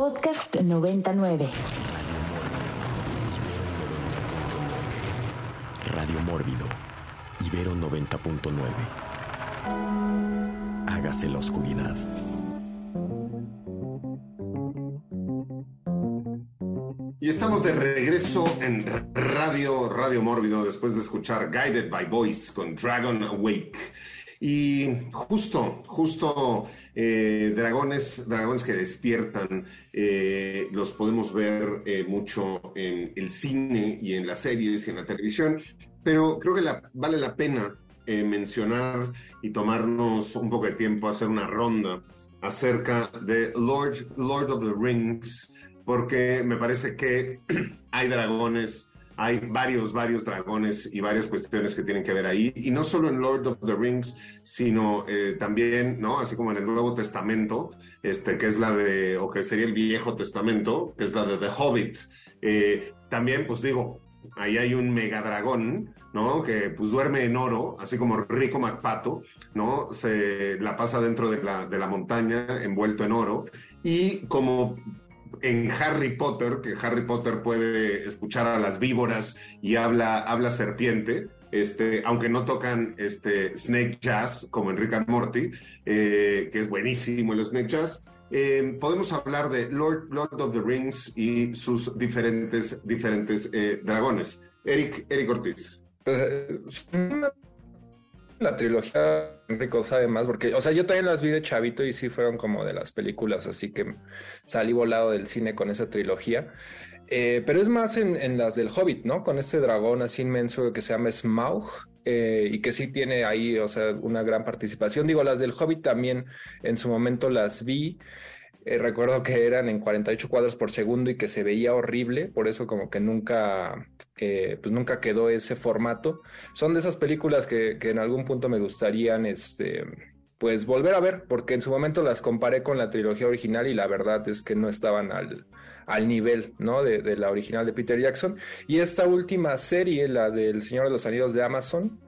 Podcast 99. Radio Mórbido. Ibero 90.9. Hágase la oscuridad. Y estamos de regreso en Radio Radio Mórbido después de escuchar Guided by Voice con Dragon Awake. Y justo, justo eh, dragones, dragones que despiertan, eh, los podemos ver eh, mucho en el cine y en las series y en la televisión, pero creo que vale la pena mencionar y tomarnos un poco de tiempo hacer una ronda acerca de Lord, Lord of the Rings, porque me parece que hay dragones hay varios, varios dragones y varias cuestiones que tienen que ver ahí. Y no solo en Lord of the Rings, sino eh, también, ¿no? Así como en el Nuevo Testamento, este, que es la de, o que sería el Viejo Testamento, que es la de The Hobbit. Eh, también, pues digo, ahí hay un megadragón, ¿no? Que pues duerme en oro, así como Rico MacPato, ¿no? Se la pasa dentro de la, de la montaña envuelto en oro. Y como en Harry Potter, que Harry Potter puede escuchar a las víboras y habla, habla serpiente, este, aunque no tocan este, Snake Jazz como en Rick and Morty, eh, que es buenísimo el Snake Jazz. Eh, podemos hablar de Lord, Lord of the Rings y sus diferentes, diferentes eh, dragones. Eric, Eric Ortiz. Pues, la trilogía Enrico sabe más, porque, o sea, yo también las vi de chavito y sí fueron como de las películas, así que salí volado del cine con esa trilogía. Eh, pero es más en, las del Hobbit, ¿no? Con ese dragón así inmenso que se llama Smaug eh, y que sí tiene ahí, o sea, una gran participación. Digo, las del Hobbit también en su momento las vi. Eh, recuerdo que eran en 48 cuadros por segundo y que se veía horrible, por eso como que nunca, eh, pues nunca quedó ese formato. Son de esas películas que, en algún punto me gustarían, este, pues volver a ver, porque en su momento las comparé con la trilogía original y la verdad es que no estaban al, al nivel, ¿no? De, de la original de Peter Jackson. Y esta última serie, la del Señor de los Anillos de Amazon,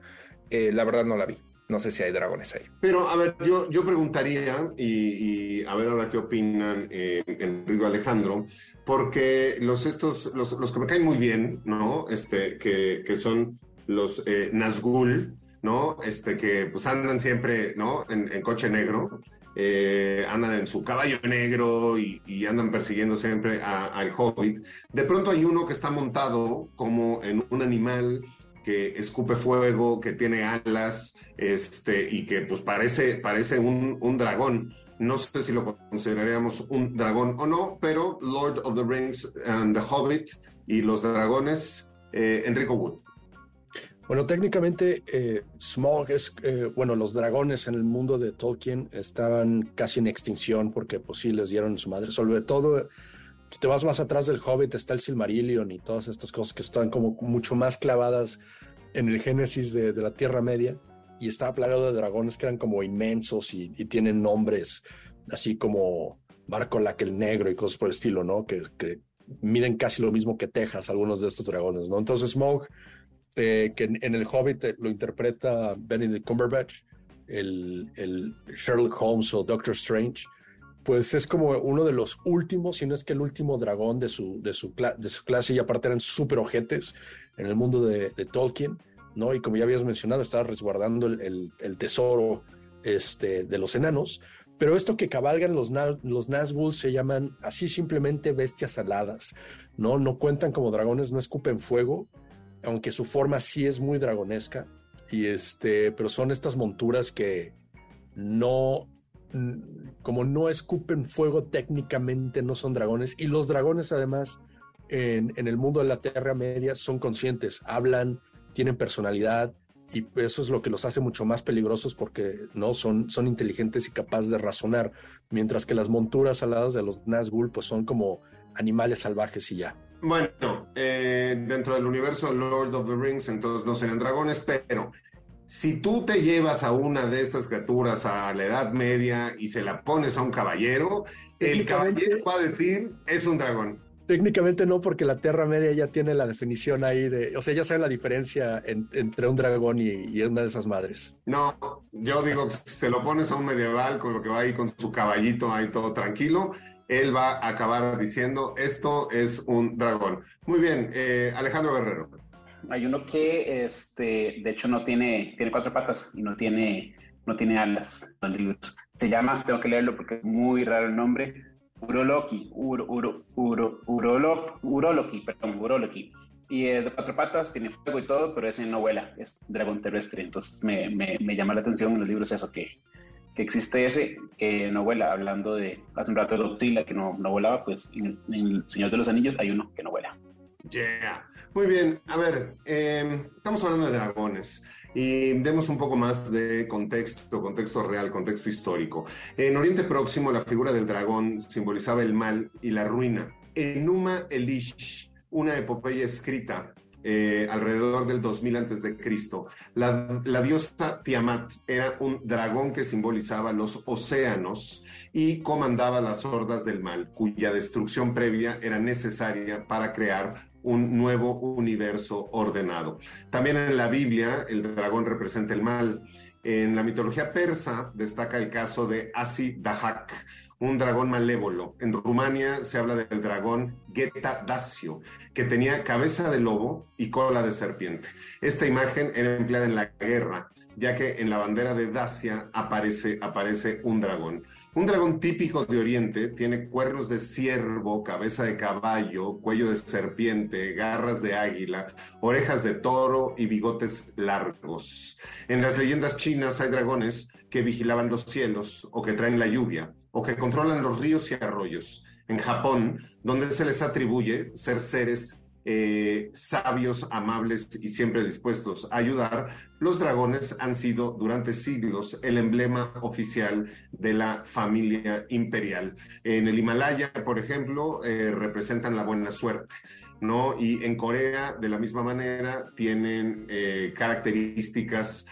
eh, la verdad no la vi. No sé si hay dragones ahí. Pero, a ver, yo, yo preguntaría, y, a ver ahora qué opinan eh, Enrico Alejandro, porque los estos, los, los, que me caen muy bien, ¿no? Este, que, que son los eh, Nazgûl, ¿no? Este, que pues andan siempre, ¿no? En, coche negro, eh, andan en su caballo negro y, andan persiguiendo siempre al hobbit. De pronto hay uno que está montado como en un animal que escupe fuego, que tiene alas, este, y que pues parece, parece un, un dragón. No sé si lo consideraríamos un dragón o no, pero Lord of the Rings and the Hobbit y los dragones, eh, Enrico Wood. Bueno, técnicamente eh, Smog es, eh, bueno, los dragones en el mundo de Tolkien estaban casi en extinción porque pues sí les dieron su madre, sobre todo si te vas más atrás del Hobbit está el Silmarillion y todas estas cosas que están como mucho más clavadas en el génesis de, la Tierra Media y estaba plagado de dragones que eran como inmensos y, tienen nombres así como Barcolac el Negro y cosas por el estilo, ¿no? Que, que miden casi lo mismo que Texas, algunos de estos dragones, ¿no? Entonces Smoke, eh, que en, el Hobbit lo interpreta Benedict Cumberbatch, el, el Sherlock Holmes o Doctor Strange, pues es como uno de los últimos, si no es que el último dragón de su, de su, de su clase, y aparte eran súper ojetes en el mundo de, Tolkien, ¿no? Y como ya habías mencionado, estaba resguardando el, tesoro este, de los enanos. Pero esto que cabalgan los, los Nazgûl se llaman así simplemente bestias aladas, ¿no? No cuentan como dragones, no escupen fuego, aunque su forma sí es muy dragonesca. Y este, pero son estas monturas que no como no escupen fuego técnicamente, no son dragones. Y los dragones además en, el mundo de la Tierra Media son conscientes, hablan, tienen personalidad y eso es lo que los hace mucho más peligrosos porque no son, son inteligentes y capaces de razonar, mientras que las monturas aladas de los Nazgûl pues son como animales salvajes y ya. Bueno, eh, dentro del universo Lord of the Rings entonces no serían dragones, pero si tú te llevas a una de estas criaturas a la Edad Media y se la pones a un caballero, el caballero va a decir, es un dragón. Técnicamente no, porque la Tierra Media ya tiene la definición ahí de, o sea, ya saben la diferencia entre un dragón y, una de esas madres. No, yo digo, se lo pones a un medieval con lo que va ahí con su caballito ahí todo tranquilo, él va a acabar diciendo, esto es un dragón. Muy bien, eh, Alejandro Guerrero. Hay uno que, este, de hecho, no tiene, tiene cuatro patas y no tiene, no tiene alas. Los libros. Se llama, tengo que leerlo porque es muy raro el nombre, Uroloki, Uro, Uro, Uro, Urolo, Uroloki, perdón, Uroloki. Y es de cuatro patas, tiene fuego y todo, pero ese no vuela, es dragón terrestre. Entonces me, me, me llama la atención en los libros eso, que, que existe ese que no vuela. Hablando de hace un rato de Godzilla que no, no volaba, pues en en el Señor de los Anillos hay uno que no vuela. Yeah. Muy bien, a ver, eh, estamos hablando de dragones y demos un poco más de contexto, contexto real, contexto histórico. En Oriente Próximo, la figura del dragón simbolizaba el mal y la ruina. Enuma Elish, una epopeya escrita eh, alrededor del 2000 antes de Cristo. La, la, diosa Tiamat era un dragón que simbolizaba los océanos y comandaba las hordas del mal, cuya destrucción previa era necesaria para crear un nuevo universo ordenado. También en la Biblia el dragón representa el mal. En la mitología persa destaca el caso de Asi Dahak, un dragón malévolo. En Rumania se habla del dragón Geta Dacio, que tenía cabeza de lobo y cola de serpiente. Esta imagen era empleada en la guerra, ya que en la bandera de Dacia aparece, aparece un dragón. Un dragón típico de Oriente tiene cuernos de ciervo, cabeza de caballo, cuello de serpiente, garras de águila, orejas de toro y bigotes largos. En las leyendas chinas hay dragones que vigilaban los cielos o que traen la lluvia o que controlan los ríos y arroyos. En Japón, donde se les atribuye ser seres eh, sabios, amables y siempre dispuestos a ayudar, los dragones han sido durante siglos el emblema oficial de la familia imperial. En el Himalaya, por ejemplo, eh, representan la buena suerte. ¿no? Y en Corea, de la misma manera, tienen eh, características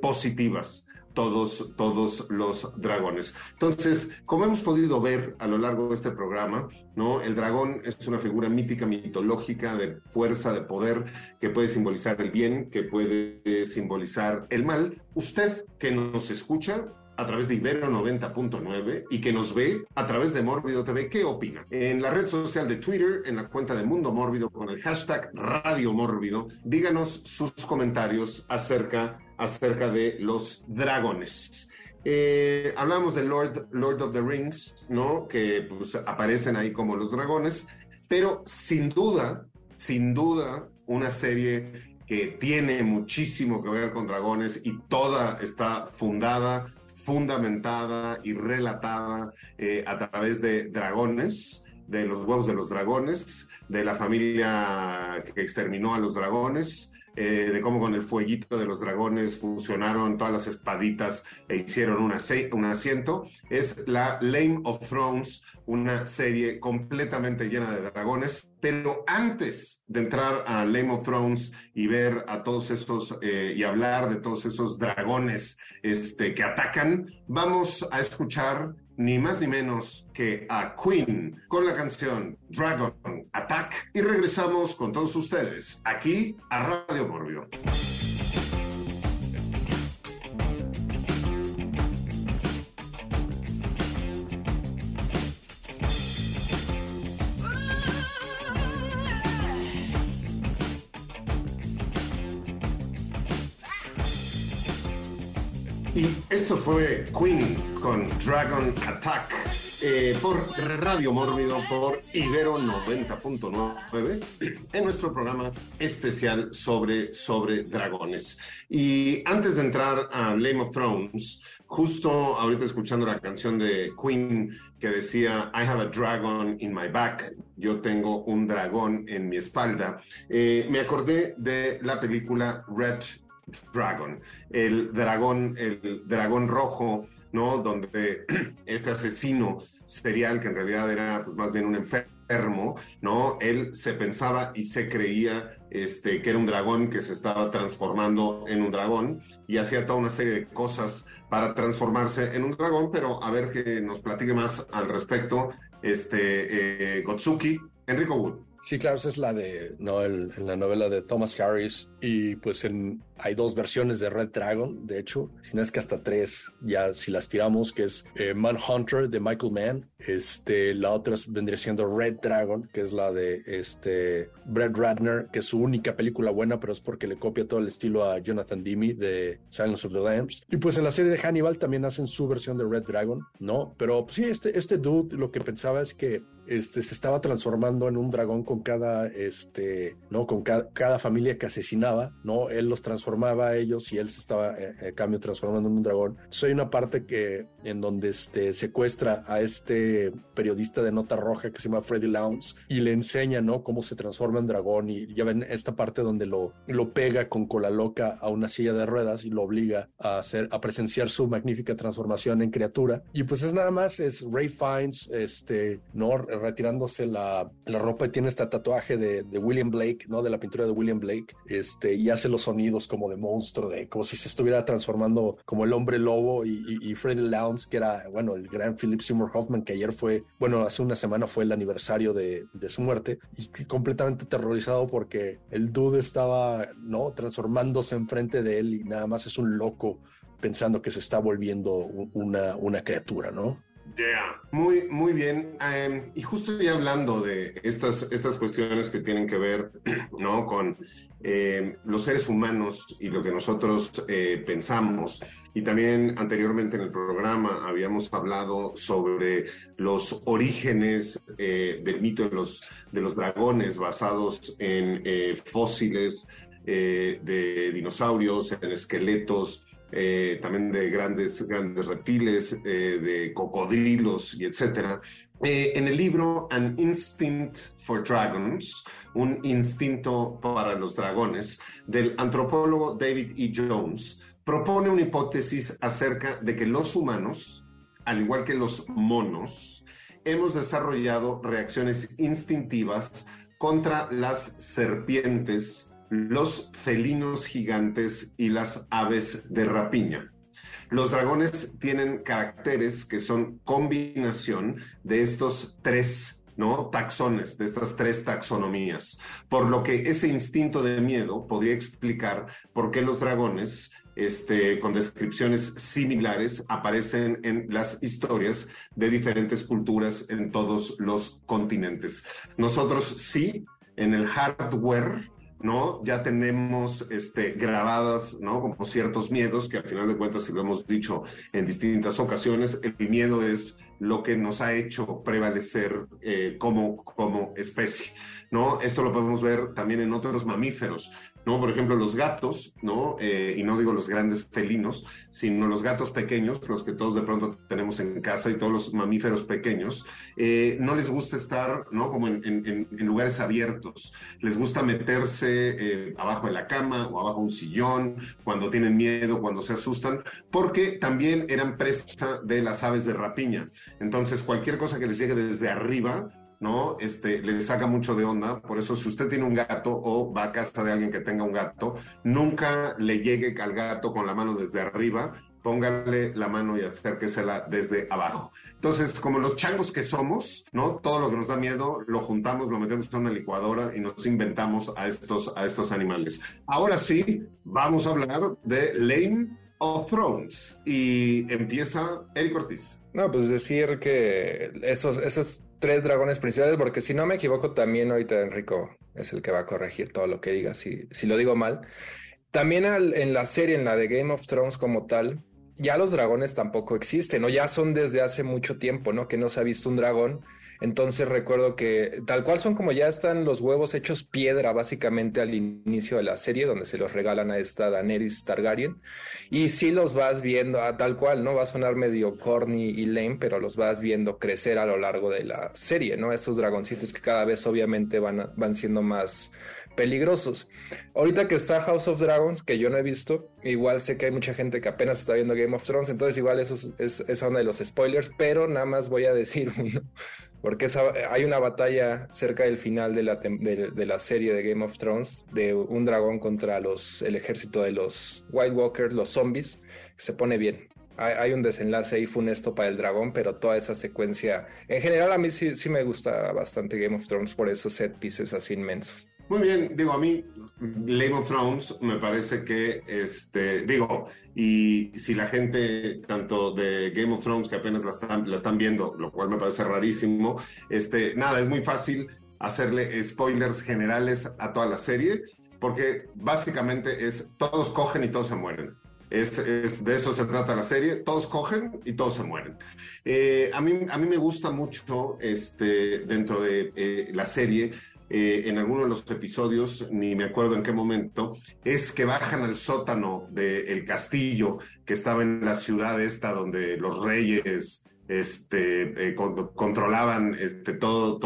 positivas todos, todos los dragones. Entonces, como hemos podido ver a lo largo de este programa, ¿no? El dragón es una figura mítica, mitológica, de fuerza, de poder, que puede simbolizar el bien, que puede simbolizar el mal. Usted que nos escucha, a través de Ibero 90.9 y que nos ve a través de Mórbido TV. ¿Qué opina? En la red social de Twitter, en la cuenta de Mundo Mórbido con el hashtag Radio Mórbido, díganos sus comentarios acerca, acerca de los dragones. Eh, hablamos de Lord, Lord of the Rings, ¿no? Que pues, aparecen ahí como los dragones, pero sin duda, sin duda, una serie que tiene muchísimo que ver con dragones y toda está fundada fundamentada y relatada eh, a través de dragones, de los huevos de los dragones, de la familia que exterminó a los dragones, eh, de cómo con el fueguito de los dragones funcionaron todas las espaditas e hicieron un, un asiento, es la Lame of Thrones, una serie completamente llena de dragones. Pero antes de entrar a Lame of Thrones y ver a todos estos eh, y hablar de todos esos dragones este, que atacan, vamos a escuchar ni más ni menos que a Queen con la canción Dragon Attack y regresamos con todos ustedes aquí a Radio Mórbido. Queen con Dragon Attack eh, por Radio Mórbido, por Ibero 90.9, en nuestro programa especial sobre, sobre dragones. Y antes de entrar a Game of Thrones, justo ahorita escuchando la canción de Queen que decía I have a dragon in my back, yo tengo un dragón en mi espalda, eh, me acordé de la película Red Dragon, el dragón, el dragón rojo, ¿no? Donde este asesino serial, que en realidad era pues, más bien un enfermo, ¿no? Él se pensaba y se creía este, que era un dragón que se estaba transformando en un dragón y hacía toda una serie de cosas para transformarse en un dragón, pero a ver que nos platique más al respecto, este, eh, Gotsuki, Enrico Wood. Sí, claro, esa es la de, no, en la novela de Thomas Harris, Y pues hay dos versiones de Red Dragon, de hecho, si no es que hasta tres, ya si las tiramos, que es eh, Manhunter de Michael Mann, este, la otra vendría siendo Red Dragon, que es la de este, Brett Ratner, que es su única película buena, pero es porque le copia todo el estilo a Jonathan Demme de Silence of the Lambs. Y pues en la serie de Hannibal también hacen su versión de Red Dragon, ¿no? Pero pues, sí, este, este dude lo que pensaba es que este, se estaba transformando en un dragón con cada, este, ¿no? Con cada, familia que asesinaba, ¿no? Él los transformaba a ellos y él se estaba, eh, en cambio, transformando en un dragón. Entonces hay una parte que, en donde este, secuestra a este periodista de nota roja que se llama Freddy Lowndes y le enseña, ¿no? Cómo se transforma en dragón y ya ven esta parte donde lo, lo pega con cola loca a una silla de ruedas y lo obliga a hacer, a presenciar su magnífica transformación en criatura. Y pues es nada más, es Ray Fiennes, este, ¿no? retirándose la, la ropa y tiene este tatuaje de, de, William Blake, ¿no? De la pintura de William Blake, este, y hace los sonidos como de monstruo, de como si se estuviera transformando como el hombre lobo y, y, Freddie Que era, bueno, el gran Philip Seymour Hoffman, que ayer fue, bueno, hace una semana fue el aniversario de, de su muerte, y completamente aterrorizado porque el dude estaba, ¿no? Transformándose enfrente de él y nada más es un loco pensando que se está volviendo una, una criatura, ¿no? Muy, muy bien. Em, y justo ya hablando de estas, estas cuestiones que tienen que ver ¿no? con em, los seres humanos y lo que nosotros eh, pensamos. Y también anteriormente en el programa habíamos hablado sobre los orígenes eh, del mito de los, de los dragones basados en eh, fósiles de dinosaurios, en esqueletos eh, también de grandes, grandes reptiles, eh, de cocodrilos y etcétera. Eh, en el libro An Instinct for Dragons, un instinto para los dragones, del antropólogo David E. Jones, propone una hipótesis acerca de que los humanos, al igual que los monos, hemos desarrollado reacciones instintivas contra las serpientes los felinos gigantes y las aves de rapiña. Los dragones tienen caracteres que son combinación de estos tres ¿no? taxones, de estas tres taxonomías, por lo que ese instinto de miedo podría explicar por qué los dragones este, con descripciones similares aparecen en las historias de diferentes culturas en todos los continentes. Nosotros sí, en el hardware ¿no? Ya tenemos este, grabadas, ¿no? Como ciertos miedos que al final de cuentas, si lo hemos dicho en distintas ocasiones, el miedo es lo que nos ha hecho prevalecer eh, como, como especie, ¿no? Esto lo podemos ver también en otros mamíferos. ¿No? Por ejemplo, los gatos, ¿no? Eh, y no digo los grandes felinos, sino los gatos pequeños, los que todos de pronto tenemos en casa y todos los mamíferos pequeños, eh, no les gusta estar, ¿no? Como en, lugares abiertos. Les gusta meterse eh, abajo de la cama o abajo un sillón, cuando tienen miedo, cuando se asustan, porque también eran presa de las aves de rapiña. Entonces, cualquier cosa que les llegue desde arriba, ¿no? Este, le saca mucho de onda. Por eso, si usted tiene un gato o va a casa de alguien que tenga un gato, nunca le llegue al gato con la mano desde arriba, póngale la mano y acérquesela desde abajo. Entonces, como los changos que somos, ¿no? Todo lo que nos da miedo lo juntamos, lo metemos en una licuadora y nos inventamos a estos, a estos animales. Ahora sí, vamos a hablar de Lane of Thrones y empieza Eric Ortiz. No, pues decir que esos, esos tres dragones principales, porque si no me equivoco, también ahorita Enrico es el que va a corregir todo lo que diga, si, si lo digo mal. También en la serie, en la de Game of Thrones como tal, ya los dragones tampoco existen, o ya son desde hace mucho tiempo, ¿no? Que no se ha visto un dragón entonces recuerdo que tal cual son como ya están los huevos hechos piedra básicamente al inicio de la serie donde se los regalan a esta Daenerys Targaryen y sí los vas viendo a ah, tal cual, ¿no? Va a sonar medio corny y lame, pero los vas viendo crecer a lo largo de la serie, ¿no? Estos dragoncitos que cada vez obviamente van, van siendo más peligrosos. Ahorita que está House of Dragons, que yo no he visto, igual sé que hay mucha gente que apenas está viendo Game of Thrones, entonces igual eso es, es, de los spoilers, pero nada más voy a decir uno porque hay una batalla cerca del final de la, de, la, serie de Game of Thrones de un dragón contra los, el ejército de los White Walkers, los zombies, que se pone bien. Hay, un desenlace ahí funesto para el dragón, pero toda esa secuencia, en general a mí sí, sí me gusta bastante Game of Thrones por esos set pieces así inmensos. Muy bien, digo, a mí Game of Thrones me parece que, este, digo, y si la gente, tanto de Game of Thrones, que apenas la están, la están viendo, lo cual me parece rarísimo, este, nada, es muy fácil hacerle spoilers generales a toda la serie, porque básicamente es todos cogen y todos se mueren. Es, es, de eso se trata la serie. Todos cogen y todos se mueren. Eh, a, mí, a mí me gusta mucho este, dentro de eh, la serie eh, en alguno de los episodios, ni me acuerdo en qué momento, es que bajan al sótano del castillo que estaba en la ciudad esta donde los reyes este, eh, controlaban este, todo,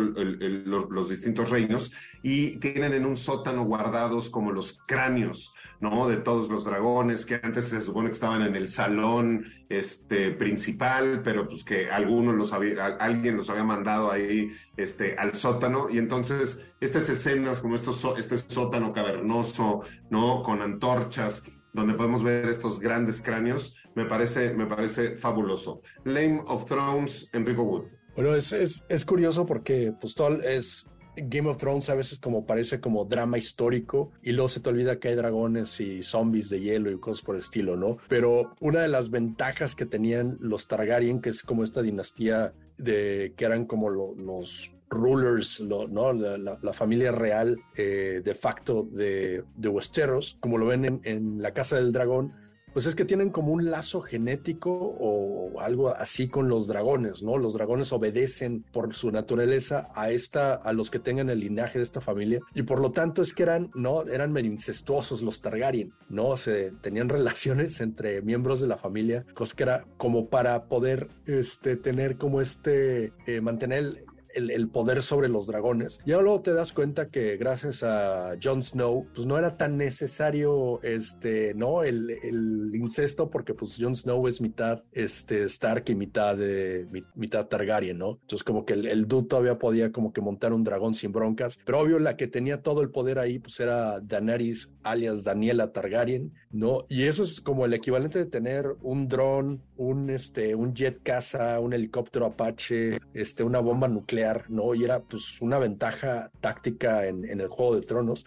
los, los, distintos reinos y tienen en un sótano guardados como los cráneos ¿no? De todos los dragones que antes se supone que estaban en el salón este, principal, pero pues que algunos los había, alguien los había mandado ahí este, al sótano. Y entonces estas escenas como estos, este sótano cavernoso, ¿no? Con antorchas, donde podemos ver estos grandes cráneos, me parece, me parece fabuloso. Lame of Thrones, Enrico Wood. Bueno, es, es, es curioso porque pues es Game of Thrones a veces como parece como drama histórico y luego se te olvida que hay dragones y zombies de hielo y cosas por el estilo, ¿no? Pero una de las ventajas que tenían los Targaryen, que es como esta dinastía de que eran como los rulers, ¿no? La, familia real eh, de facto de, de Westeros, como lo ven en, en la Casa del Dragón, pues es que tienen como un lazo genético o algo así con los dragones, ¿no? Los dragones obedecen por su naturaleza a esta, a los que tengan el linaje de esta familia y por lo tanto es que eran, ¿no? Eran medio incestuosos los Targaryen, ¿no? Se tenían relaciones entre miembros de la familia, cosa que era como para poder, este, tener como este, eh, mantener el, poder sobre los dragones. Y luego te das cuenta que gracias a Jon Snow, pues no era tan necesario este, ¿no? El, el incesto, porque pues Jon Snow es mitad este, Stark y mitad, de, mitad Targaryen, ¿no? Entonces como que el, el dude todavía podía como que montar un dragón sin broncas, pero obvio la que tenía todo el poder ahí pues era Daenerys alias Daniela Targaryen, ¿no? Y eso es como el equivalente de tener un dron, un, este, un jet caza, un helicóptero Apache, este, una bomba nuclear, ¿no? Y era pues una ventaja táctica en, en el Juego de Tronos.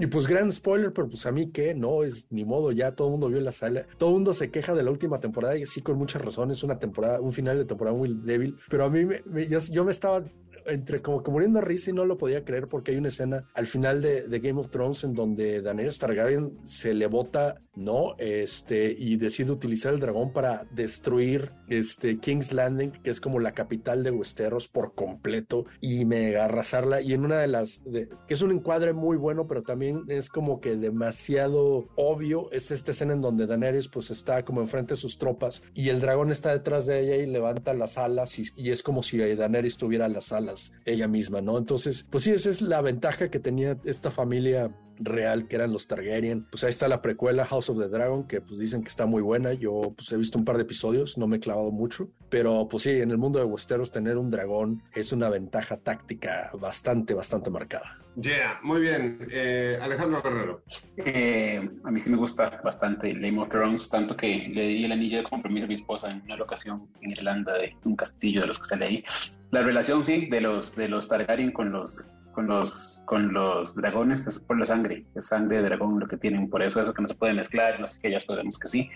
Y pues gran spoiler, pero pues a mí que no es ni modo, ya todo el mundo vio la sala, todo el mundo se queja de la última temporada y sí con muchas razones, una temporada, un final de temporada muy débil, pero a mí me, yo, yo, me estaba entre como que muriendo a risa y no lo podía creer porque hay una escena al final de, de Game of Thrones en donde Daenerys Targaryen se le bota, ¿no? Este, y decide utilizar el dragón para destruir este King's Landing, que es como la capital de Westeros por completo, y me arrasarla. Y en una de las, que es un encuadre muy bueno, pero también es como que demasiado obvio, es esta escena en donde Daenerys pues está como enfrente de sus tropas y el dragón está detrás de ella y levanta las alas y, y es como si Daenerys tuviera las alas ella misma, ¿no? Entonces, pues sí, esa es la ventaja que tenía esta familia real que eran los Targaryen. Pues ahí está la precuela House of the Dragon, que pues dicen que está muy buena. Yo pues he visto un par de episodios, no me he clavado mucho, pero pues sí, en el mundo de Westeros tener un dragón es una ventaja táctica bastante, bastante marcada. Yeah, muy bien. Eh, Alejandro Guerrero. Eh, a mí sí me gusta bastante Game of Thrones, tanto que le di el anillo de compromiso a mi esposa en una locación en Irlanda de un castillo de los que sale ahí. La relación, sí, de los, de los Targaryen con los con los, con los dragones es por la sangre, es sangre de dragón lo que tienen, por eso eso que no se puede mezclar, no sé qué, ya podemos que sí.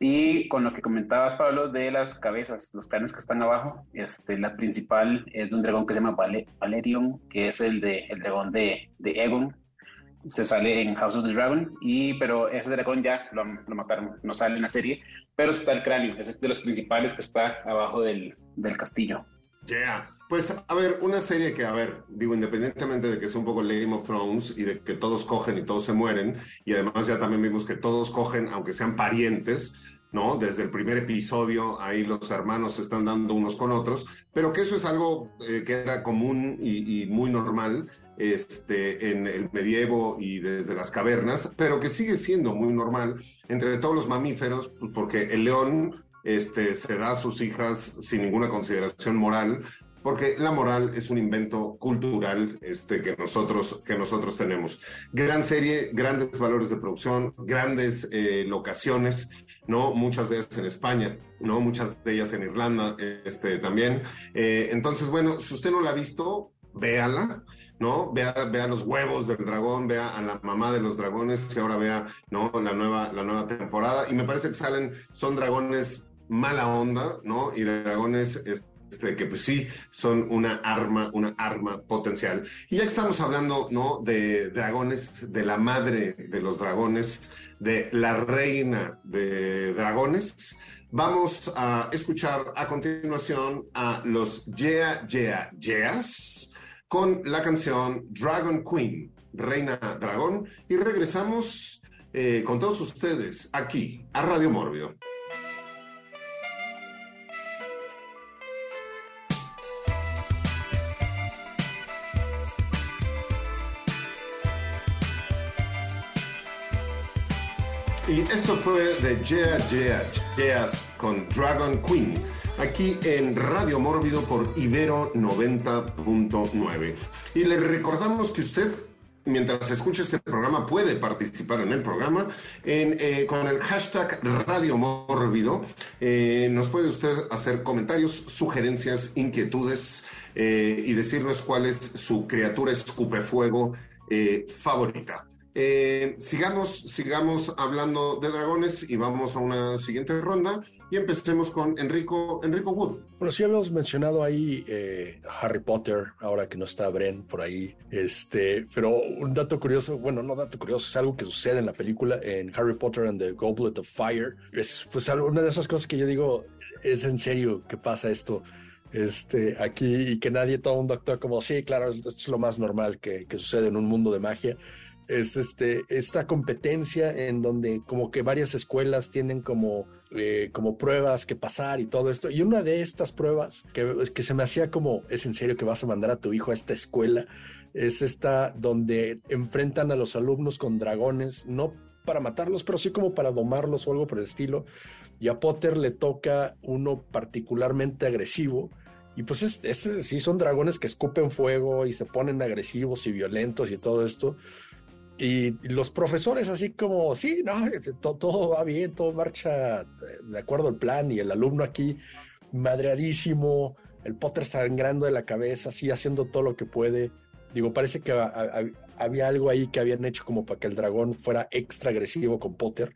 Y con lo que comentabas, Pablo, de las cabezas, los cráneos que están abajo, este, la principal es de un dragón que se llama Valerion, que es el, de, el dragón de, de Egon, se sale en House of the Dragon, y, pero ese dragón ya lo, lo, mataron, no sale en la serie, pero está el cráneo, es de los principales que está abajo del, del castillo. Yeah. Pues a ver, una serie que, a ver, digo, independientemente de que sea un poco Game of Thrones y de que todos cogen y todos se mueren, y además ya también vimos que todos cogen, aunque sean parientes, ¿no? Desde el primer episodio, ahí los hermanos se están dando unos con otros, pero que eso es algo eh, que era común y, y, muy normal este, en el medievo y desde las cavernas, pero que sigue siendo muy normal entre todos los mamíferos, pues porque el león este, se da a sus hijas sin ninguna consideración moral, porque la moral es un invento cultural este, que, nosotros, que nosotros tenemos. Gran serie, grandes valores de producción, grandes eh, locaciones, ¿no? Muchas de ellas en España, ¿no? Muchas de ellas en Irlanda este, también. Eh, entonces, bueno, si usted no la ha visto, véala. ¿no? Vea, vea los huevos del dragón, vea a la mamá de los dragones y ahora vea, ¿no? La nueva, la nueva temporada. Y me parece que salen, son dragones mala onda, ¿no? Y dragones este, que pues sí son una arma, una arma potencial. Y ya que estamos hablando, ¿no? De dragones, de la madre de los dragones, de la reina de dragones, vamos a escuchar a continuación a los Yeah, Yeah, Yeahs con la canción Dragon Queen, Reina Dragón, y regresamos eh, con todos ustedes aquí a Radio Mórbido. Y esto fue de Yeah Yeah Yeahs con Dragon Queen aquí en Radio Mórbido por Ibero 90.9. Y le recordamos que usted mientras escuche este programa, puede participar en el programa eh, con el hashtag Radio Mórbido. Eh, nos puede usted hacer comentarios, sugerencias, inquietudes eh, y decirnos cuál es su criatura escupefuego favorita. Sigamos, sigamos hablando de dragones y vamos a una siguiente ronda y empecemos con Enrico, Enrico Wood. Bueno, sí habíamos mencionado ahí eh, Harry Potter, ahora que no está Bren por ahí. Este, pero un dato curioso, bueno, no dato curioso, es algo que sucede en la película, en Harry Potter and the Goblet of Fire. Es pues una de esas cosas que yo digo, es en serio que pasa esto este, aquí y que nadie, todo el mundo actúa como, sí, claro, esto es lo más normal que, que sucede en un mundo de magia es este, esta competencia en donde como que varias escuelas tienen como, eh, como pruebas que pasar y todo esto. Y una de estas pruebas que, que se me hacía como, es en serio que vas a mandar a tu hijo a esta escuela, es esta donde enfrentan a los alumnos con dragones, no para matarlos, pero sí como para domarlos o algo por el estilo. Y a Potter le toca uno particularmente agresivo. Y pues es, es, sí son dragones que escupen fuego y se ponen agresivos y violentos y todo esto. Y los profesores así como, sí, no, este, todo, va bien, todo marcha de acuerdo al plan y el alumno aquí madreadísimo, el Potter sangrando de la cabeza, así haciendo todo lo que puede. Digo, parece que había algo ahí que habían hecho como para que el dragón fuera extra agresivo con Potter.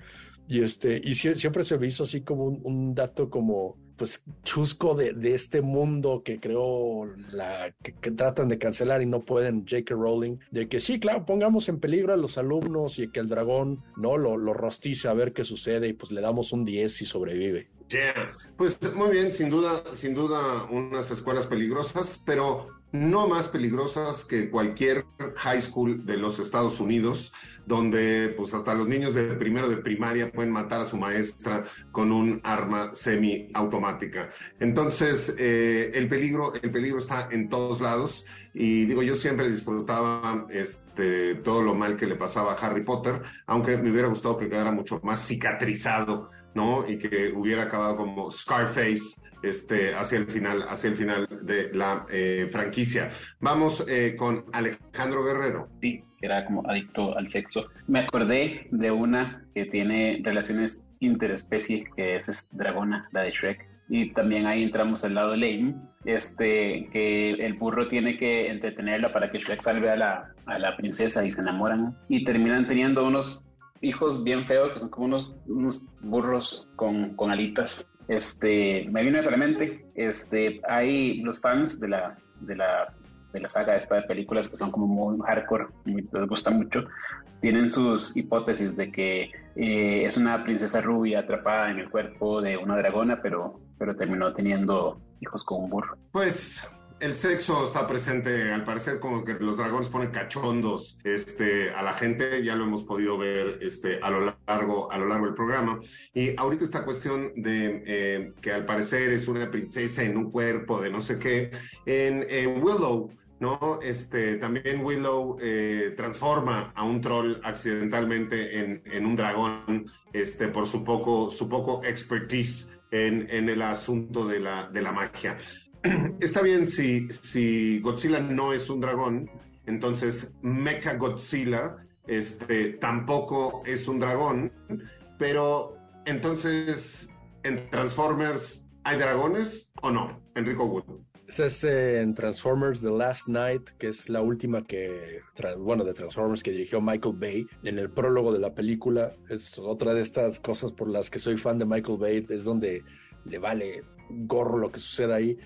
Y este, y siempre se me hizo así como un dato como, pues chusco de, de, este mundo que creó la que, tratan de cancelar y no pueden J.K. Rowling de que sí claro pongamos en peligro a los alumnos y que el dragón no lo, lo rostice a ver qué sucede y pues le damos un 10 si sobrevive yeah. pues muy bien sin duda sin duda unas escuelas peligrosas pero no más peligrosas que cualquier high school de los Estados Unidos donde pues hasta los niños de primero de primaria pueden matar a su maestra con un arma semiautomática. Entonces, eh, el peligro, el peligro está en todos lados. Y digo, yo siempre disfrutaba este, todo lo mal que le pasaba a Harry Potter, aunque me hubiera gustado que quedara mucho más cicatrizado, ¿no? Y que hubiera acabado como Scarface este, hacia el final, hacia el final de la eh, franquicia. Vamos eh, con Alejandro Guerrero. Sí, era como adicto al sexo. Me acordé de una que tiene relaciones interespecie, que es, Dragona, la de Shrek. Y también ahí entramos al lado lame, este, que el burro tiene que entretenerla para que Shrek salve a la, a la princesa y se enamoran. Y terminan teniendo unos hijos bien feos, que son como unos, burros con, con alitas. Este, me vino necesariamente, este, hay los fans de la, de la, de la saga esta de películas que son como muy hardcore, les gusta mucho, tienen sus hipótesis de que eh, es una princesa rubia atrapada en el cuerpo de una dragona, pero, pero terminó teniendo hijos con un burro. Pues el sexo está presente, al parecer como que los dragones ponen cachondos este, a la gente, ya lo hemos podido ver este, a, lo largo, a lo largo del programa. Y ahorita esta cuestión de eh, que al parecer es una princesa en un cuerpo de no sé qué, en, Willow, ¿no? Este, también Willow eh, transforma a un troll accidentalmente en, un dragón este, por su poco, su poco expertise en, el asunto de la magia. está bien si, si Godzilla no es un dragón, entonces Mecha Godzilla este, tampoco es un dragón, pero entonces en Transformers hay dragones o no, Enrico Wood. Es eh, en Transformers The Last Night, que es la última que, bueno, de Transformers que dirigió Michael Bay. En el prólogo de la película es otra de estas cosas por las que soy fan de Michael Bay, es donde le vale gorro lo que suceda ahí.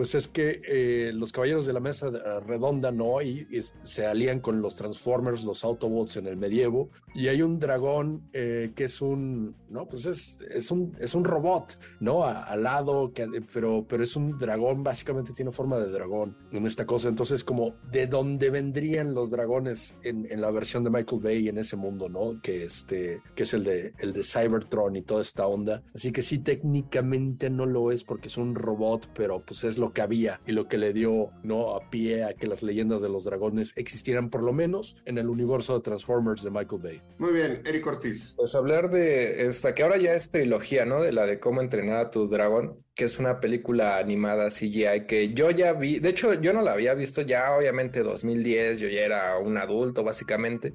Pues es que eh, los caballeros de la mesa eh, redonda, ¿no? Y, y se alían con los Transformers, los Autobots en el medievo. Y hay un dragón eh, que es un, no, pues es, es, un, es un robot, ¿no? Al lado, que, pero, pero es un dragón, básicamente tiene forma de dragón en esta cosa. Entonces, como de dónde vendrían los dragones en, en la versión de Michael Bay en ese mundo, ¿no? Que, este, que es el de, el de Cybertron y toda esta onda. Así que sí, técnicamente no lo es porque es un robot, pero pues es lo que había y lo que le dio, ¿no? A pie a que las leyendas de los dragones existieran por lo menos en el universo de Transformers de Michael Bay. Muy bien, Eric Ortiz. Pues hablar de esta, que ahora ya es trilogía, ¿no? De la de cómo entrenar a tu dragón, que es una película animada CGI que yo ya vi, de hecho yo no la había visto ya obviamente 2010, yo ya era un adulto básicamente,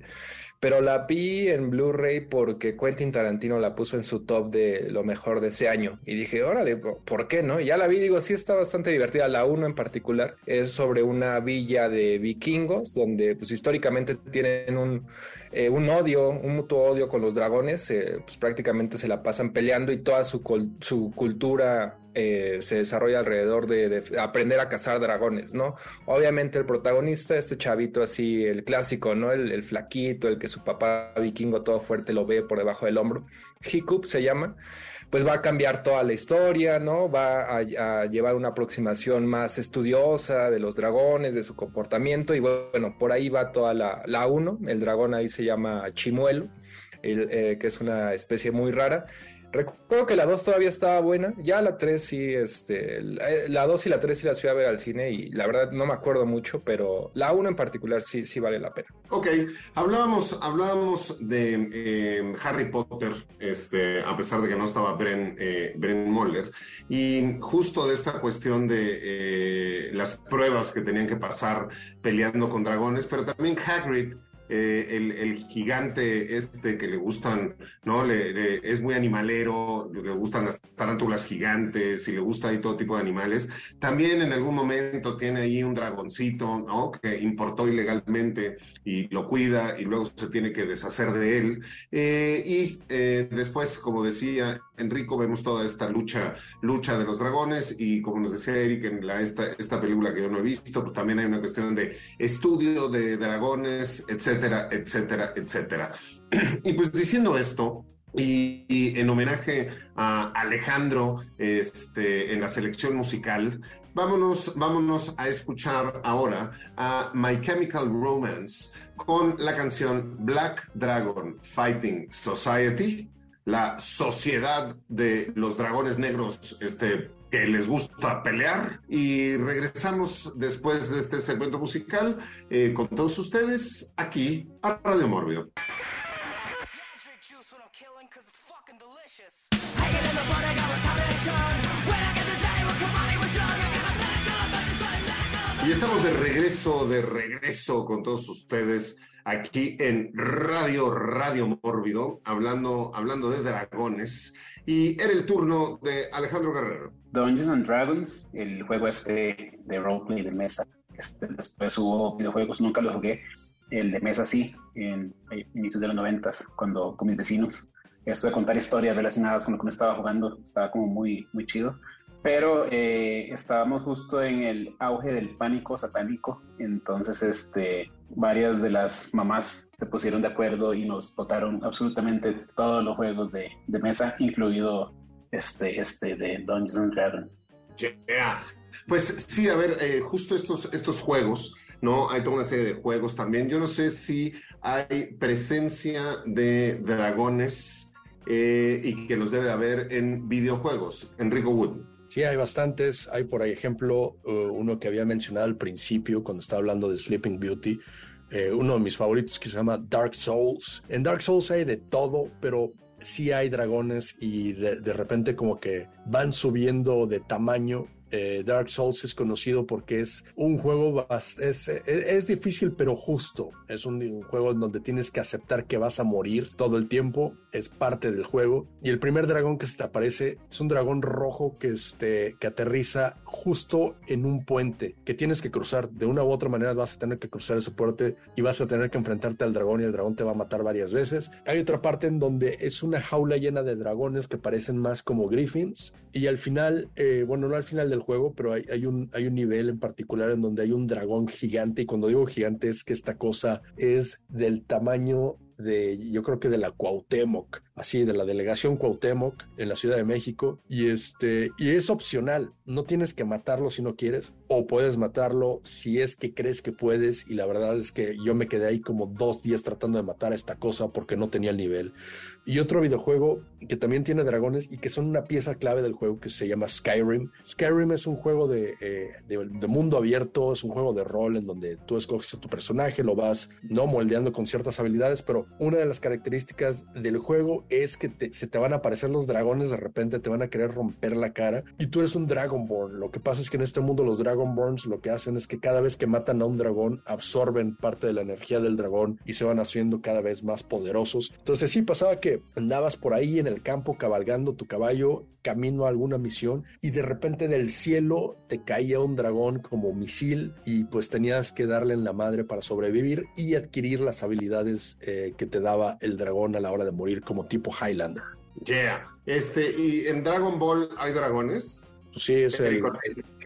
pero la vi en Blu-ray porque Quentin Tarantino la puso en su top de lo mejor de ese año. Y dije, órale, ¿por qué no? Y ya la vi, digo, sí está bastante divertida, la uno en particular es sobre una villa de vikingos donde pues históricamente tienen un, eh, un odio, un mutuo odio con los dragones, eh, pues prácticamente se la pasan peleando y toda su, su cultura eh, se desarrolla alrededor de, de aprender a cazar dragones, ¿no? Obviamente el protagonista, este chavito así, el clásico, ¿no? El, flaquito, el que su papá vikingo todo fuerte lo ve por debajo del hombro. Hiccup se llama, pues va a cambiar toda la historia, ¿no? Va a, llevar una aproximación más estudiosa de los dragones, de su comportamiento y bueno, por ahí va toda la, la uno, el dragón ahí se llama Chimuelo, el, eh, que es una especie muy rara. Recuerdo que la 2 todavía estaba buena, ya la 3 sí, este, la 2 y la 3 sí las fui a ver al cine y la verdad no me acuerdo mucho, pero la 1 en particular sí, sí vale la pena. Ok, hablábamos, hablábamos de eh, Harry Potter, este, a pesar de que no estaba Bren, eh, Moller, y justo de esta cuestión de eh, las pruebas que tenían que pasar peleando con dragones, pero también Hagrid eh, el, gigante este que le gustan, ¿no? Le, es muy animalero, le gustan las tarántulas gigantes y le gusta ahí todo tipo de animales. También en algún momento tiene ahí un dragoncito, ¿no? Que importó ilegalmente y lo cuida y luego se tiene que deshacer de él. Eh, y eh, después, como decía Enrico, vemos toda esta lucha, lucha de los dragones y como nos decía Eric en la, esta, esta película que yo no he visto, pues también hay una cuestión de estudio de dragones, etc etcétera, etcétera, etcétera. Y pues diciendo esto, y, en homenaje a Alejandro este, en la selección musical, vámonos, vámonos a escuchar ahora a My Chemical Romance con la canción Black Dragon Fighting Society, la sociedad de los dragones negros este, que les gusta pelear y regresamos después de este segmento musical eh, con todos ustedes aquí a Radio Mórbido. Y estamos de regreso, de regreso con todos ustedes aquí en Radio Radio Mórbido, hablando, hablando de dragones. Y era el turno de Alejandro Guerrero. Dungeons and Dragons, el juego este de roleplay de mesa. Este, después hubo videojuegos, nunca lo jugué. El de mesa sí, en, en inicios de los noventas, cuando con mis vecinos. Esto de contar historias relacionadas con lo que me estaba jugando, estaba como muy, muy chido. Pero eh, estábamos justo en el auge del pánico satánico, entonces este, varias de las mamás se pusieron de acuerdo y nos votaron absolutamente todos los juegos de, de mesa, incluido este, este de Dungeons and Dragons. Yeah. Pues sí, a ver, eh, justo estos, estos juegos, ¿no? Hay toda una serie de juegos también. Yo no sé si hay presencia de dragones eh, y que los debe haber en videojuegos. Enrico Wood. Sí, hay bastantes. Hay, por ejemplo, uh, uno que había mencionado al principio cuando estaba hablando de Sleeping Beauty. Eh, uno de mis favoritos que se llama Dark Souls. En Dark Souls hay de todo, pero sí hay dragones y de repente como que van subiendo de tamaño Eh, Dark Souls es conocido porque es un juego, es, es, difícil pero justo. Es un, juego en donde tienes que aceptar que vas a morir todo el tiempo, es parte del juego. Y el primer dragón que se te aparece es un dragón rojo que, este, que aterriza justo en un puente que tienes que cruzar. De una u otra manera vas a tener que cruzar ese puente y vas a tener que enfrentarte al dragón y el dragón te va a matar varias veces. Hay otra parte en donde es una jaula llena de dragones que parecen más como griffins y al final, eh, bueno, no al final del juego, pero hay, hay, un, hay un nivel en particular en donde hay un dragón gigante y cuando digo gigante es que esta cosa es del tamaño de, yo creo que de la Cuauhtémoc, así, de la delegación Cuauhtémoc en la Ciudad de México, y este, y es opcional, no tienes que matarlo si no quieres, o puedes matarlo si es que crees que puedes, y la verdad es que yo me quedé ahí como dos días tratando de matar a esta cosa porque no tenía el nivel. Y otro videojuego que también tiene dragones y que son una pieza clave del juego que se llama Skyrim. Skyrim es un juego de, eh, de, mundo abierto, es un juego de rol en donde tú escoges a tu personaje, lo vas no moldeando con ciertas habilidades, pero una de las características del juego es que se te van a aparecer los dragones de repente, te van a querer romper la cara y tú eres un Dragonborn. Lo que pasa es que en este mundo los Dragonborns lo que hacen es que cada vez que matan a un dragón absorben parte de la energía del dragón y se van haciendo cada vez más poderosos. Entonces sí pasaba que andabas por ahí en el campo cabalgando tu caballo camino a alguna misión y de repente del cielo te caía un dragón como misil y pues tenías que darle en la madre para sobrevivir y adquirir las habilidades eh, que te daba el dragón a la hora de morir como tipo Highlander. Yeah. Este, ¿y en Dragon Ball hay dragones? Pues sí, es el,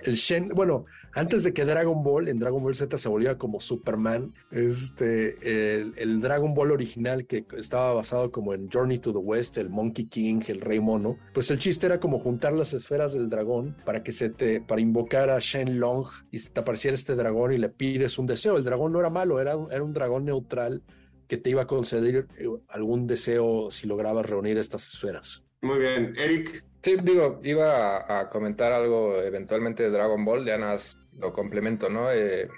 el Shen, bueno, antes de que Dragon Ball, en Dragon Ball Z se volviera como Superman, este, el, Dragon Ball original que estaba basado como en Journey to the West, el Monkey King, el Rey Mono, pues el chiste era como juntar las esferas del dragón para que se te, para invocar a Shenlong y se te apareciera este dragón y le pides un deseo. El dragón no era malo, era, era un dragón neutral que te iba a conceder eh, algún deseo si lograbas reunir estas esferas. Muy bien, Eric. Sí, digo, iba a, comentar algo eventualmente de Dragon Ball, ya nada lo complemento, ¿no? Eh,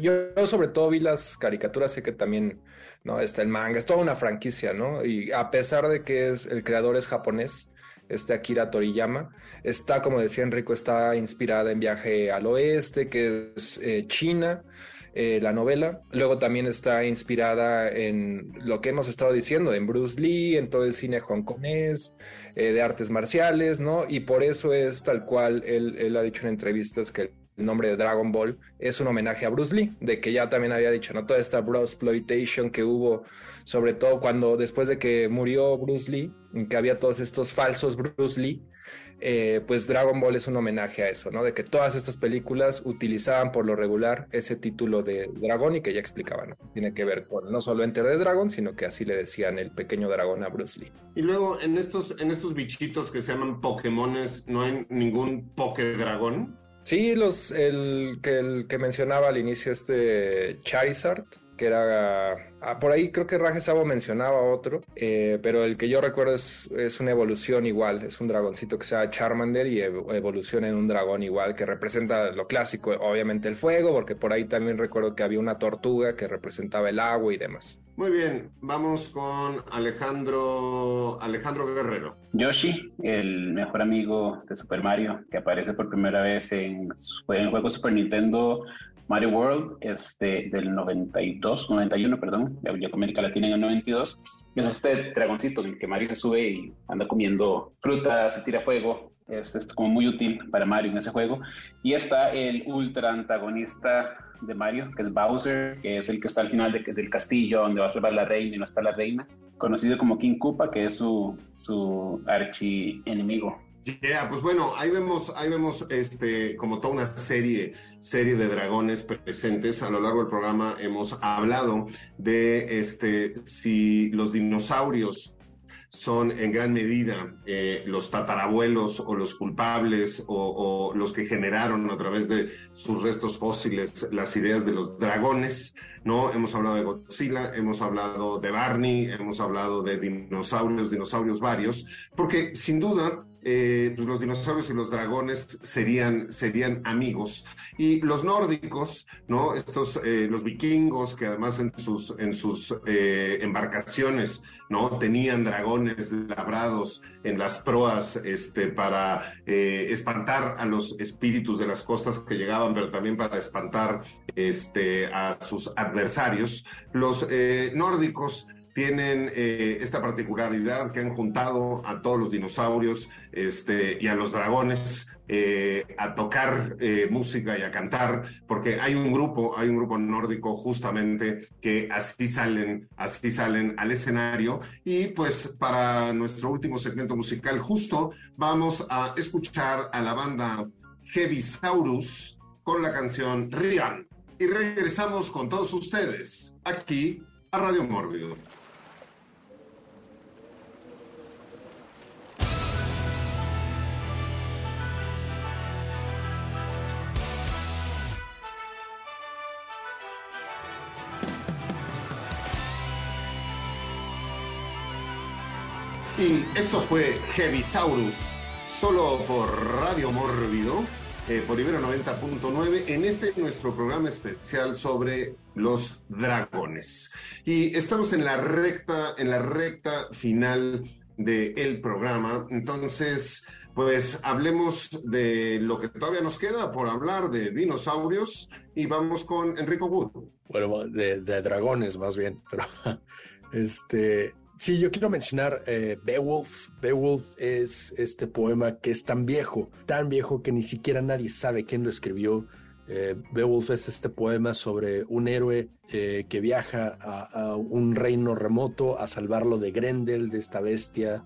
yo, sobre todo vi las caricaturas, sé que también, ¿no? Está el manga, es toda una franquicia, ¿no? Y a pesar de que es, el creador es japonés, este Akira Toriyama, está, como decía Enrico, está inspirada en Viaje al Oeste, que es eh, China, eh, la novela. Luego también está inspirada en lo que hemos estado diciendo, en Bruce Lee, en todo el cine hongkonés, eh, de artes marciales, ¿no? Y por eso es tal cual él, él ha dicho en entrevistas que el nombre de Dragon Ball es un homenaje a Bruce Lee, de que ya también había dicho, ¿no? Toda esta exploitation que hubo, sobre todo cuando después de que murió Bruce Lee, que había todos estos falsos Bruce Lee, eh, pues Dragon Ball es un homenaje a eso, ¿no? De que todas estas películas utilizaban por lo regular ese título de dragón y que ya explicaban, ¿no? Tiene que ver con no solo Enter the Dragon, sino que así le decían el pequeño dragón a Bruce Lee. Y luego en estos, en estos bichitos que se llaman Pokémones, ¿no hay ningún Poké Dragón? Sí, los, el, que, el que mencionaba al inicio este Charizard, que era Ah, por ahí creo que Raje Sabo mencionaba otro, eh, pero el que yo recuerdo es, es, una evolución igual, es un dragoncito que se llama Charmander y evoluciona en un dragón igual que representa lo clásico, obviamente el fuego, porque por ahí también recuerdo que había una tortuga que representaba el agua y demás. Muy bien, vamos con Alejandro, Alejandro Guerrero. Yoshi, el mejor amigo de Super Mario, que aparece por primera vez en, en el juego Super Nintendo Mario World este, del 92, 91, perdón, de América Latina en el 92. Es este dragoncito en el que Mario se sube y anda comiendo frutas, se tira fuego. Es, es, como muy útil para Mario en ese juego. Y está el ultra antagonista de Mario, que es Bowser, que es el que está al final del castillo donde va a salvar la reina y no está la reina, conocido como King Koopa, que es su, su archi enemigo. Yeah, pues bueno, ahí vemos, ahí vemos este, como toda una serie, serie de dragones presentes. A lo largo del programa hemos hablado de este, si los dinosaurios son en gran medida eh, los tatarabuelos o los culpables o, los que generaron a través de sus restos fósiles las ideas de los dragones, ¿no? Hemos hablado de Godzilla, hemos hablado de Barney, hemos hablado de dinosaurios, dinosaurios varios, porque sin duda eh, pues los dinosaurios y los dragones serían, serían amigos. Y los nórdicos, ¿no? Estos, eh, los vikingos, que además en sus, en sus eh, embarcaciones, ¿no? Tenían dragones labrados en las proas este, para espantar a los espíritus de las costas que llegaban, pero también para espantar este, a sus adversarios. Los nórdicos tienen eh, esta particularidad que han juntado a todos los dinosaurios este, y a los dragones eh, a tocar eh, música y a cantar, porque hay un grupo, hay un grupo nórdico justamente que así salen, así salen al escenario. Y pues para nuestro último segmento musical, justo vamos a escuchar a la banda Heavisaurus con la canción Rian. Y regresamos con todos ustedes aquí a Radio Mórbido. Y esto fue Heavisaurus, solo por Radio Mórbido, eh, por Ibero 90.9, en este nuestro programa especial sobre los dragones. Y estamos en la recta, en la recta final del programa. Entonces, pues hablemos de lo que todavía nos queda por hablar de dinosaurios y vamos con Enrico Wood. Bueno, de, de dragones más bien, pero este Sí, yo quiero mencionar eh, Beowulf. Beowulf es este poema que es tan viejo, tan viejo que ni siquiera nadie sabe quién lo escribió. Eh, Beowulf es este poema sobre un héroe eh, que viaja a, un reino remoto a salvarlo de Grendel, de esta bestia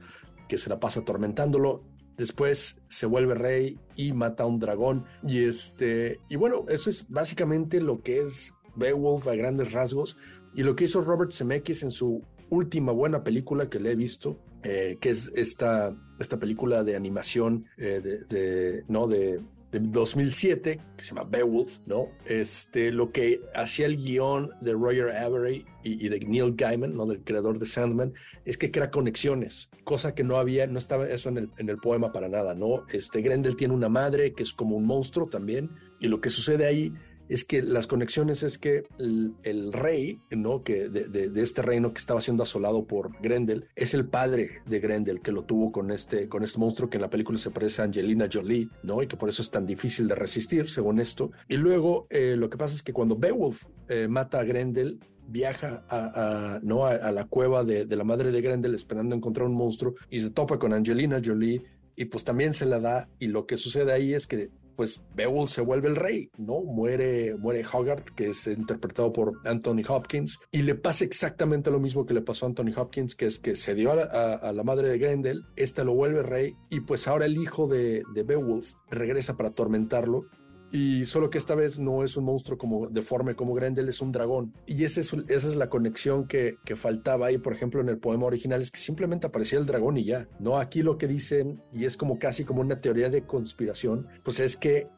que se la pasa atormentándolo. Después se vuelve rey y mata a un dragón. Y este, y bueno, eso es básicamente lo que es Beowulf a grandes rasgos. Y lo que hizo Robert Zemeckis en su última buena película que le he visto, eh, que es esta, esta película de animación eh, de, ¿no? de, 2007, que se llama Beowulf, ¿no? Este, lo que hacía el guion de Roger Avery y, de Neil Gaiman, ¿no? Del creador de Sandman, es que crea conexiones, cosa que no había, no estaba eso en el, en el poema para nada, ¿no? Este, Grendel tiene una madre que es como un monstruo también, y lo que sucede ahí es que las conexiones es que el, rey, ¿no? Que de, este reino que estaba siendo asolado por Grendel, es el padre de Grendel que lo tuvo con este, con este monstruo que en la película se parece a Angelina Jolie, ¿no? Y que por eso es tan difícil de resistir, según esto. Y luego eh, lo que pasa es que cuando Beowulf eh, mata a Grendel, viaja a, ¿no? a, la cueva de, de, la madre de Grendel esperando encontrar un monstruo y se topa con Angelina Jolie y pues también se la da y lo que sucede ahí es que pues Beowulf se vuelve el rey, ¿no? Muere, muere Hogarth, que es interpretado por Anthony Hopkins, y le pasa exactamente lo mismo que le pasó a Anthony Hopkins, que es que se dio a, la madre de Grendel, esta lo vuelve rey, y pues ahora el hijo de, de Beowulf regresa para atormentarlo, y solo que esta vez no es un monstruo como deforme como Grendel, es un dragón. Y esa es, esa es la conexión que, que, faltaba ahí, por ejemplo, en el poema original, es que simplemente aparecía el dragón y ya. No, aquí lo que dicen, y es como casi como una teoría de conspiración, pues es que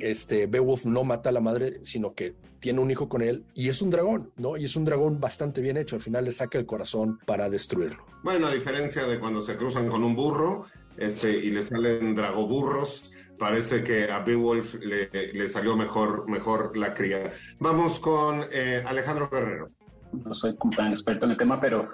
este, Beowulf no mata a la madre, sino que tiene un hijo con él y es un dragón, ¿no? Y es un dragón bastante bien hecho. Al final le saca el corazón para destruirlo. Bueno, a diferencia de cuando se cruzan con un burro este, y le salen dragoburros parece que a Beowulf le, le salió mejor, mejor la cría. Vamos con eh, Alejandro Guerrero. No soy tan experto en el tema, pero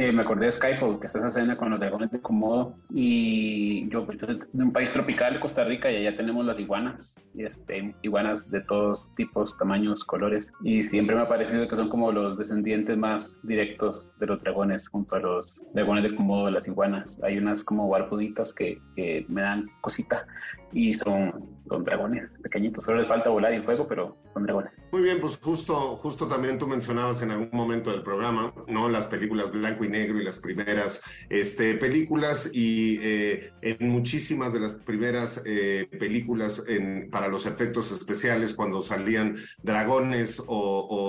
eh, me acordé de Skyfall, que está esa escena con los dragones de Komodo. Y yo, yo soy de un país tropical, Costa Rica, y allá tenemos las iguanas. Este, iguanas de todos tipos, tamaños, colores. Y siempre me ha parecido que son como los descendientes más directos de los dragones, junto a los dragones de Komodo, las iguanas. Hay unas como barbuditas que, que me dan cosita y son, dragones pequeñitos. Solo les falta volar y fuego, pero son dragones. Muy bien, pues justo, justo también tú mencionabas en algún momento del programa, ¿no? Las películas blanco y negro y las primeras este, películas y eh, en muchísimas de las primeras eh, películas en, para los efectos especiales, cuando salían dragones o,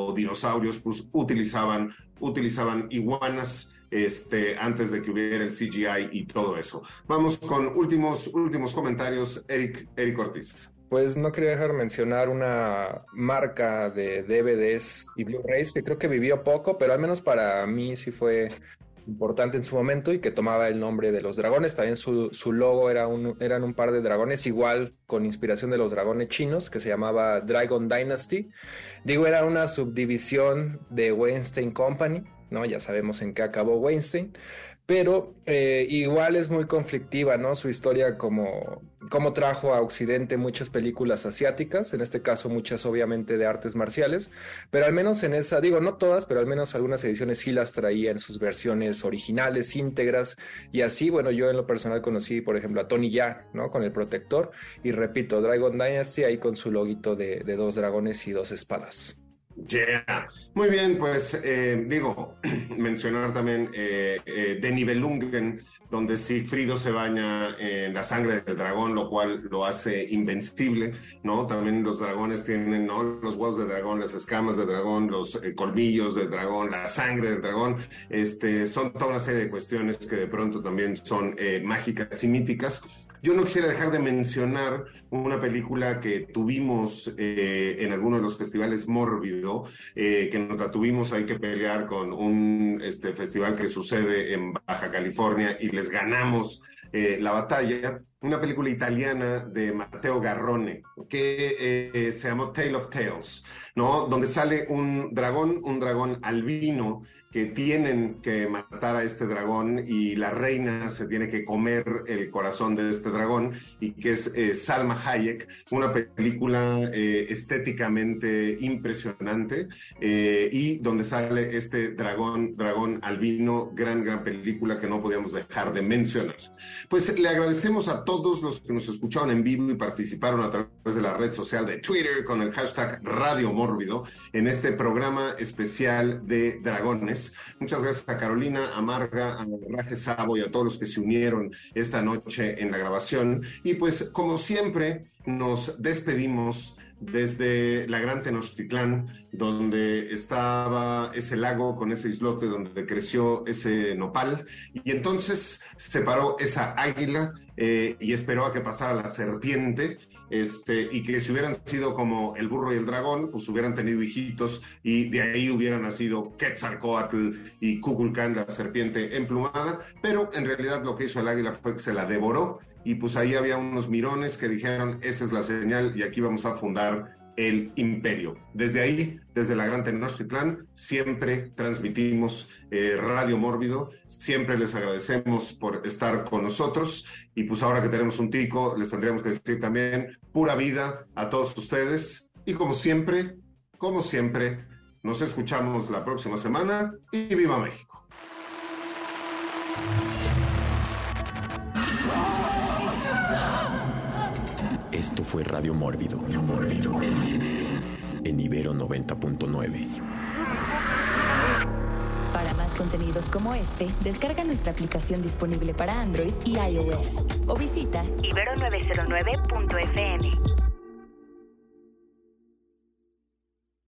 o dinosaurios, pues utilizaban, utilizaban iguanas este, antes de que hubiera el CGI y todo eso. Vamos con últimos, últimos comentarios, Eric, Eric Ortiz. Pues no quería dejar mencionar una marca de DVDs y Blu-rays que creo que vivió poco, pero al menos para mí sí fue importante en su momento y que tomaba el nombre de los dragones. También su, su logo era un, eran un par de dragones igual con inspiración de los dragones chinos que se llamaba Dragon Dynasty. Digo, era una subdivisión de Weinstein Company, ¿no? Ya sabemos en qué acabó Weinstein, pero eh, igual es muy conflictiva, ¿no? Su historia como, como trajo a Occidente muchas películas asiáticas, en este caso muchas obviamente de artes marciales, pero al menos en esa, digo, no todas, pero al menos algunas ediciones sí las traía en sus versiones originales, íntegras, y así, bueno, yo en lo personal conocí, por ejemplo, a Tony Ya, ¿no? Con el protector, y repito, Dragon Dynasty ahí con su loguito de, de dos dragones y dos espadas. Yeah. Muy bien, pues eh, digo, mencionar también eh, eh, de Nibelungen, donde Sigfrido se baña en la sangre del dragón, lo cual lo hace invencible, ¿no? También los dragones tienen, ¿no? Los huevos de dragón, las escamas de dragón, los eh, colmillos de dragón, la sangre del dragón, este, son toda una serie de cuestiones que de pronto también son eh, mágicas y míticas. Yo no quisiera dejar de mencionar una película que tuvimos eh, en alguno de los festivales Mórbido, eh, que nos la tuvimos, hay que pelear con un este, festival que sucede en Baja California y les ganamos eh, la batalla. Una película italiana de Matteo Garrone que se llamó Tale of Tales, ¿no? Donde sale un dragón, un dragón albino que tienen que matar a este dragón y la reina se tiene que comer el corazón de este dragón y que es eh, Salma Hayek, una película eh, estéticamente impresionante eh, y donde sale este dragón, dragón albino, gran, gran película que no podíamos dejar de mencionar. Pues le agradecemos a todos los que nos escucharon en vivo y participaron a través de la red social de Twitter con el hashtag Radio Mórbido en este programa especial de dragones. Muchas gracias a Carolina, a Marga, a Raje Sabo y a todos los que se unieron esta noche en la grabación. Y pues, como siempre, nos despedimos desde la Gran Tenochtitlán, donde estaba ese lago con ese islote donde creció ese nopal, y entonces se paró esa águila eh, y esperó a que pasara la serpiente, este, y que si hubieran sido como el burro y el dragón, pues hubieran tenido hijitos y de ahí hubieran nacido Quetzalcoatl y Kukulcán, la serpiente emplumada, pero en realidad lo que hizo el águila fue que se la devoró y pues ahí había unos mirones que dijeron, esa es la señal y aquí vamos a fundar el imperio. Desde ahí, desde la Gran Tenochtitlán, siempre transmitimos eh, Radio Mórbido, siempre les agradecemos por estar con nosotros y pues ahora que tenemos un tico, les tendríamos que decir también pura vida a todos ustedes y como siempre, como siempre, nos escuchamos la próxima semana y viva México. Esto fue Radio Mórbido. Mórbido. En Ibero 90.9. Para más contenidos como este, descarga nuestra aplicación disponible para Android y iOS o visita ibero909.fm.